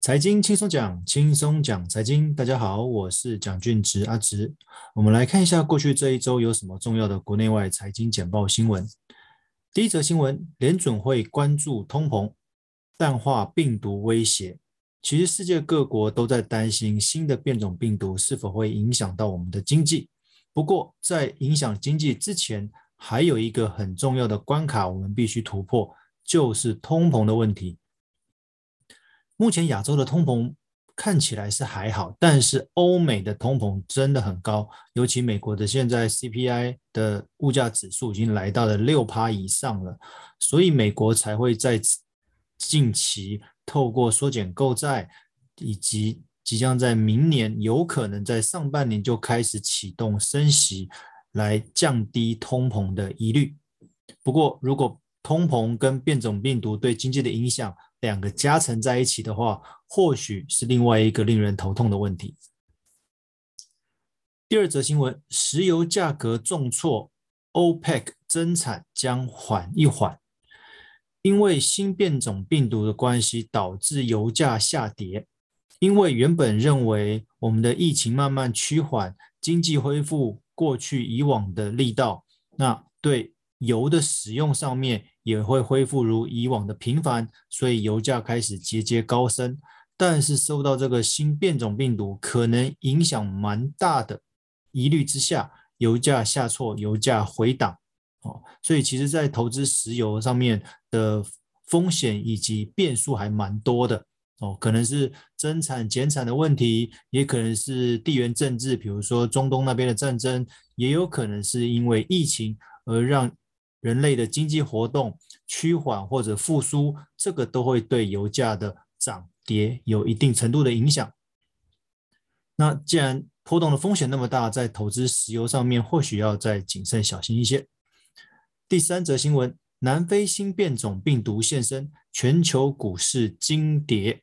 财经轻松讲，轻松讲财经。大家好，我是蒋俊植阿植。我们来看一下过去这一周有什么重要的国内外财经简报新闻。第一则新闻，联准会关注通膨，淡化病毒威胁。其实世界各国都在担心新的变种病毒是否会影响到我们的经济。不过，在影响经济之前，还有一个很重要的关卡，我们必须突破，就是通膨的问题。目前亚洲的通膨看起来是还好，但是欧美的通膨真的很高，尤其美国的现在 CPI 的物价指数已经来到了六趴以上了，所以美国才会在近期透过缩减购债，以及即将在明年有可能在上半年就开始启动升息，来降低通膨的疑虑。不过，如果通膨跟变种病毒对经济的影响，两个加成在一起的话，或许是另外一个令人头痛的问题。第二则新闻：石油价格重挫，OPEC 增产将缓一缓。因为新变种病毒的关系，导致油价下跌。因为原本认为我们的疫情慢慢趋缓，经济恢复过去以往的力道，那对油的使用上面。也会恢复如以往的频繁，所以油价开始节节高升。但是受到这个新变种病毒可能影响蛮大的疑虑之下，油价下挫，油价回档。哦，所以其实，在投资石油上面的风险以及变数还蛮多的。哦，可能是增产减产的问题，也可能是地缘政治，比如说中东那边的战争，也有可能是因为疫情而让。人类的经济活动趋缓或者复苏，这个都会对油价的涨跌有一定程度的影响。那既然波动的风险那么大，在投资石油上面或许要再谨慎小心一些。第三则新闻：南非新变种病毒现身，全球股市惊跌。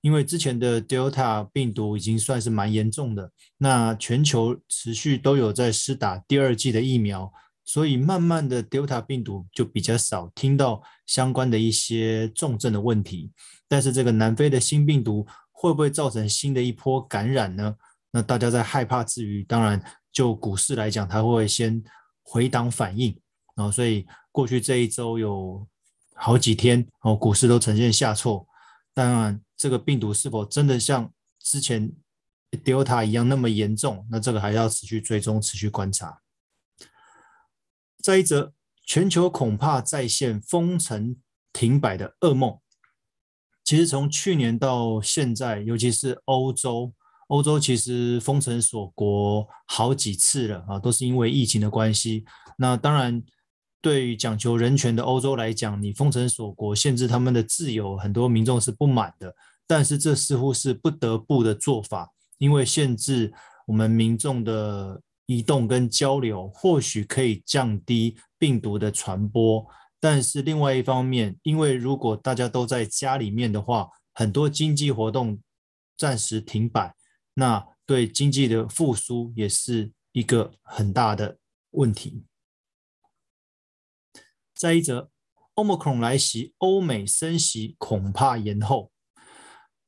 因为之前的 Delta 病毒已经算是蛮严重的，那全球持续都有在施打第二剂的疫苗。所以慢慢的，Delta 病毒就比较少听到相关的一些重症的问题。但是这个南非的新病毒会不会造成新的一波感染呢？那大家在害怕之余，当然就股市来讲，它会先回档反应。然后所以过去这一周有好几天哦，股市都呈现下挫。当然，这个病毒是否真的像之前 Delta 一样那么严重？那这个还要持续追踪，持续观察。再一则，全球恐怕再现封城停摆的噩梦。其实从去年到现在，尤其是欧洲，欧洲其实封城锁国好几次了啊，都是因为疫情的关系。那当然，对于讲求人权的欧洲来讲，你封城锁国，限制他们的自由，很多民众是不满的。但是这似乎是不得不的做法，因为限制我们民众的。移动跟交流或许可以降低病毒的传播，但是另外一方面，因为如果大家都在家里面的话，很多经济活动暂时停摆，那对经济的复苏也是一个很大的问题。再一则，Omicron 来袭，欧美升息恐怕延后。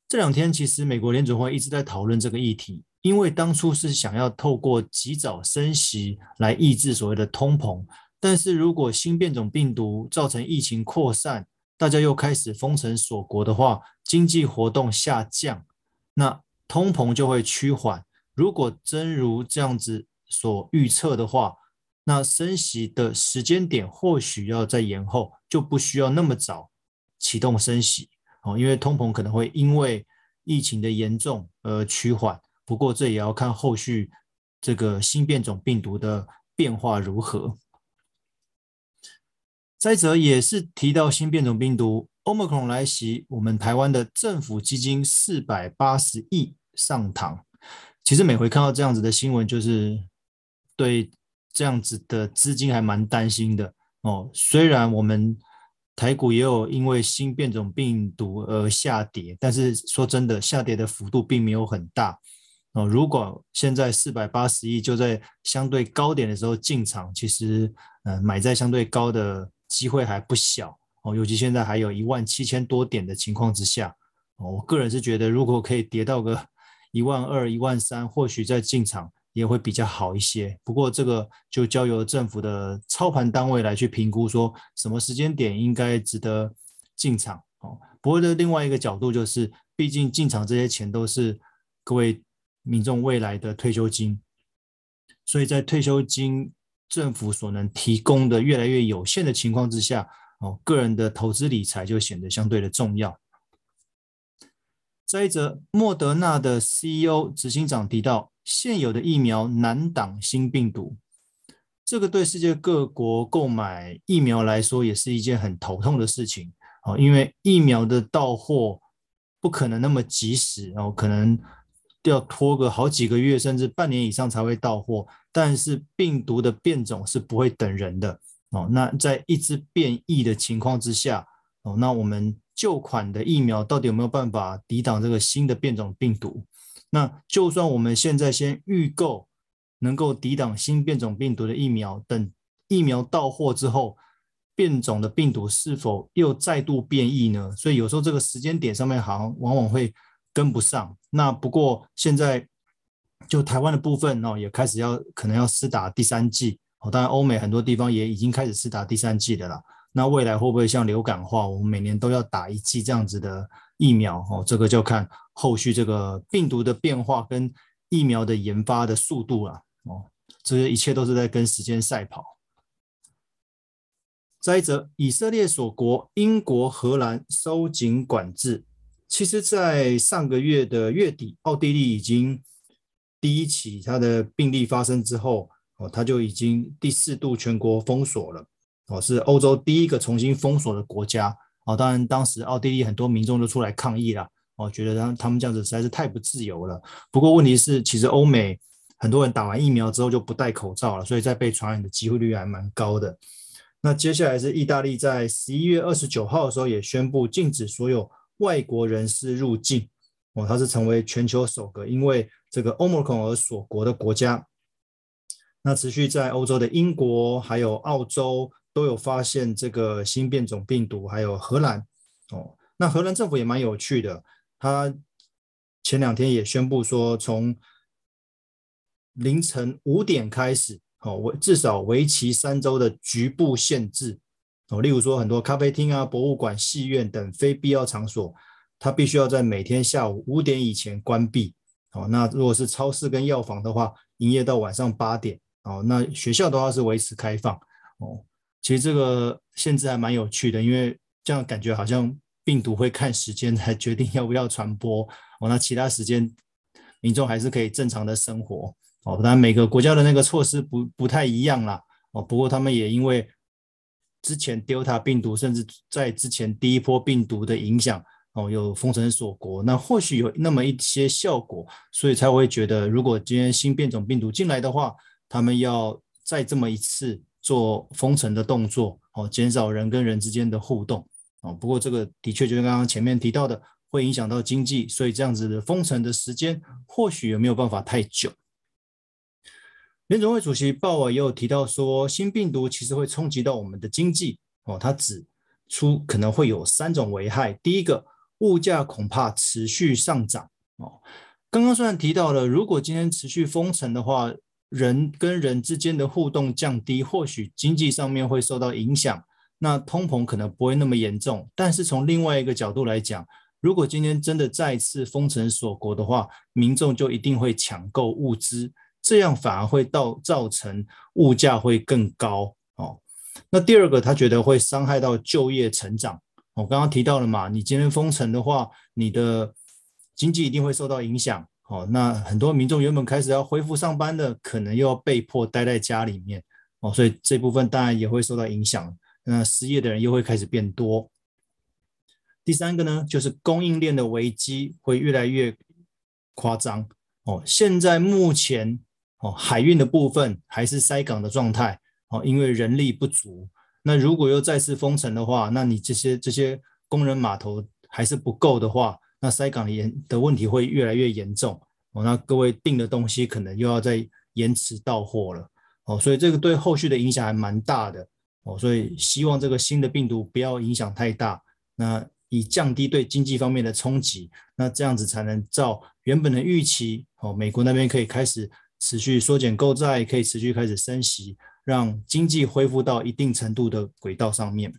这两天其实美国联准会一直在讨论这个议题。因为当初是想要透过及早升息来抑制所谓的通膨，但是如果新变种病毒造成疫情扩散，大家又开始封城锁国的话，经济活动下降，那通膨就会趋缓。如果真如这样子所预测的话，那升息的时间点或许要再延后，就不需要那么早启动升息哦，因为通膨可能会因为疫情的严重而趋缓。不过，这也要看后续这个新变种病毒的变化如何。再者，也是提到新变种病毒 Omicron 来袭，我们台湾的政府基金四百八十亿上堂。其实每回看到这样子的新闻，就是对这样子的资金还蛮担心的哦。虽然我们台股也有因为新变种病毒而下跌，但是说真的，下跌的幅度并没有很大。哦，如果现在四百八十亿就在相对高点的时候进场，其实呃买在相对高的机会还不小哦。尤其现在还有一万七千多点的情况之下我个人是觉得，如果可以跌到个一万二、一万三，或许再进场也会比较好一些。不过这个就交由政府的操盘单位来去评估，说什么时间点应该值得进场。哦，不过的另外一个角度就是，毕竟进场这些钱都是各位民众未来的退休金，所以在退休金政府所能提供的越来越有限的情况之下，哦，个人的投资理财就显得相对的重要。再一则，莫德纳的 CEO 执行长提到，现有的疫苗难挡新病毒，这个对世界各国购买疫苗来说也是一件很头痛的事情。啊，因为疫苗的到货不可能那么及时，然后可能要拖个好几个月，甚至半年以上才会到货。但是病毒的变种是不会等人的哦，那在一直变异的情况之下哦，那我们。旧款的疫苗到底有没有办法抵挡这个新的变种病毒？那就算我们现在先预购能够抵挡新变种病毒的疫苗，等疫苗到货之后，变种的病毒是否又再度变异呢？所以有时候这个时间点上面好像往往会跟不上。那不过现在就台湾的部分哦，也开始要可能要施打第三剂哦，当然欧美很多地方也已经开始施打第三剂的了。那未来会不会像流感化，我们每年都要打一剂这样子的疫苗？哦，这个就看后续这个病毒的变化跟疫苗的研发的速度了。哦，这些一切都是在跟时间赛跑。再者，以色列锁国，英国、荷兰收紧管制。其实，在上个月的月底，奥地利已经第一起它的病例发生之后，哦，它就已经第四度全国封锁了。哦，是欧洲第一个重新封锁的国家哦。当然，当时奥地利很多民众都出来抗议了，哦，觉得他他们这样子实在是太不自由了。不过问题是，其实欧美很多人打完疫苗之后就不戴口罩了，所以在被传染的机会率还蛮高的。那接下来是意大利在十一月二十九号的时候也宣布禁止所有外国人士入境。哦，它是成为全球首个因为这个 Omicron 而锁国的国家。那持续在欧洲的英国还有澳洲。都有发现这个新变种病毒，还有荷兰哦。那荷兰政府也蛮有趣的，他前两天也宣布说，从凌晨五点开始，哦，为至少为期三周的局部限制哦。例如说，很多咖啡厅啊、博物馆、戏院等非必要场所，它必须要在每天下午五点以前关闭哦。那如果是超市跟药房的话，营业到晚上八点哦。那学校的话是维持开放哦。其实这个限制还蛮有趣的，因为这样感觉好像病毒会看时间来决定要不要传播哦。那其他时间民众还是可以正常的生活哦。当然每个国家的那个措施不不太一样啦哦。不过他们也因为之前 Delta 病毒，甚至在之前第一波病毒的影响哦，有封城锁国，那或许有那么一些效果，所以才会觉得如果今天新变种病毒进来的话，他们要再这么一次。做封城的动作，哦，减少人跟人之间的互动，哦，不过这个的确就是刚刚前面提到的，会影响到经济，所以这样子的封城的时间或许也没有办法太久。联总会主席鲍尔也提到说，新病毒其实会冲击到我们的经济，哦，他指出可能会有三种危害，第一个，物价恐怕持续上涨，哦，刚刚虽然提到了，如果今天持续封城的话。人跟人之间的互动降低，或许经济上面会受到影响，那通膨可能不会那么严重。但是从另外一个角度来讲，如果今天真的再次封城锁国的话，民众就一定会抢购物资，这样反而会到造成物价会更高哦。那第二个，他觉得会伤害到就业成长。我刚刚提到了嘛，你今天封城的话，你的经济一定会受到影响。哦，那很多民众原本开始要恢复上班的，可能又要被迫待在家里面哦，所以这部分当然也会受到影响。那失业的人又会开始变多。第三个呢，就是供应链的危机会越来越夸张哦。现在目前哦，海运的部分还是塞港的状态哦，因为人力不足。那如果又再次封城的话，那你这些这些工人码头还是不够的话。那塞港严的问题会越来越严重哦，那各位订的东西可能又要再延迟到货了哦，所以这个对后续的影响还蛮大的哦，所以希望这个新的病毒不要影响太大。那以降低对经济方面的冲击。那这样子才能照原本的预期，哦，美国那边可以开始持续缩减购债，可以持续开始升息，让经济恢复到一定程度的轨道上面。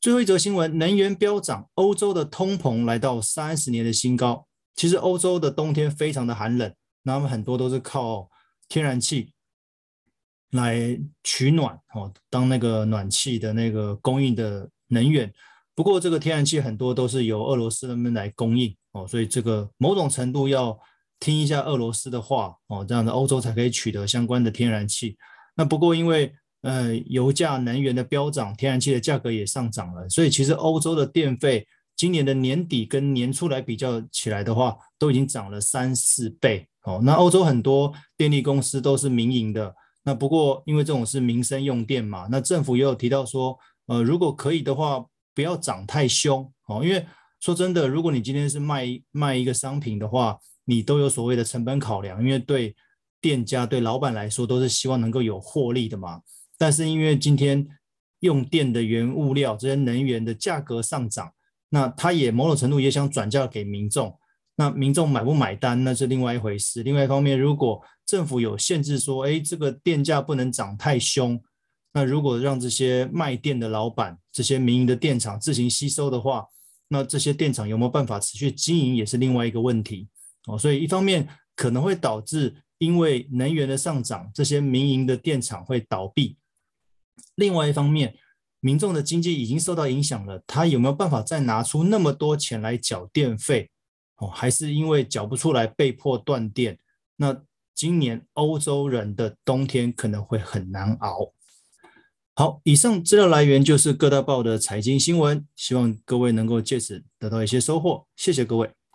最后一则新闻，能源飙涨，欧洲的通膨来到三十年的新高。其实欧洲的冬天非常的寒冷，那他们很多都是靠天然气来取暖，哦，当那个暖气的那个供应的能源。不过这个天然气很多都是由俄罗斯那边来供应，哦，所以这个某种程度要听一下俄罗斯的话，哦，这样的欧洲才可以取得相关的天然气。那不过因为呃油价能源的飙涨，天然气的价格也上涨了，所以其实欧洲的电费。今年的年底跟年初来比较起来的话，都已经涨了三四倍哦。那欧洲很多电力公司都是民营的，那不过因为这种是民生用电嘛，那政府也有提到说，呃，如果可以的话，不要涨太凶哦。因为说真的，如果你今天是卖卖一个商品的话，你都有所谓的成本考量，因为对店家对老板来说都是希望能够有获利的嘛。但是因为今天用电的原物料这些能源的价格上涨。那他也某种程度也想转嫁给民众，那民众买不买单那是另外一回事。另外一方面，如果政府有限制说，哎，这个电价不能涨太凶，那如果让这些卖电的老板、这些民营的电厂自行吸收的话，那这些电厂有没有办法持续经营也是另外一个问题哦。所以一方面可能会导致因为能源的上涨，这些民营的电厂会倒闭；另外一方面。民众的经济已经受到影响了，他有没有办法再拿出那么多钱来缴电费？哦，还是因为缴不出来被迫断电？那今年欧洲人的冬天可能会很难熬。好，以上资料来源就是各大报的财经新闻，希望各位能够借此得到一些收获。谢谢各位。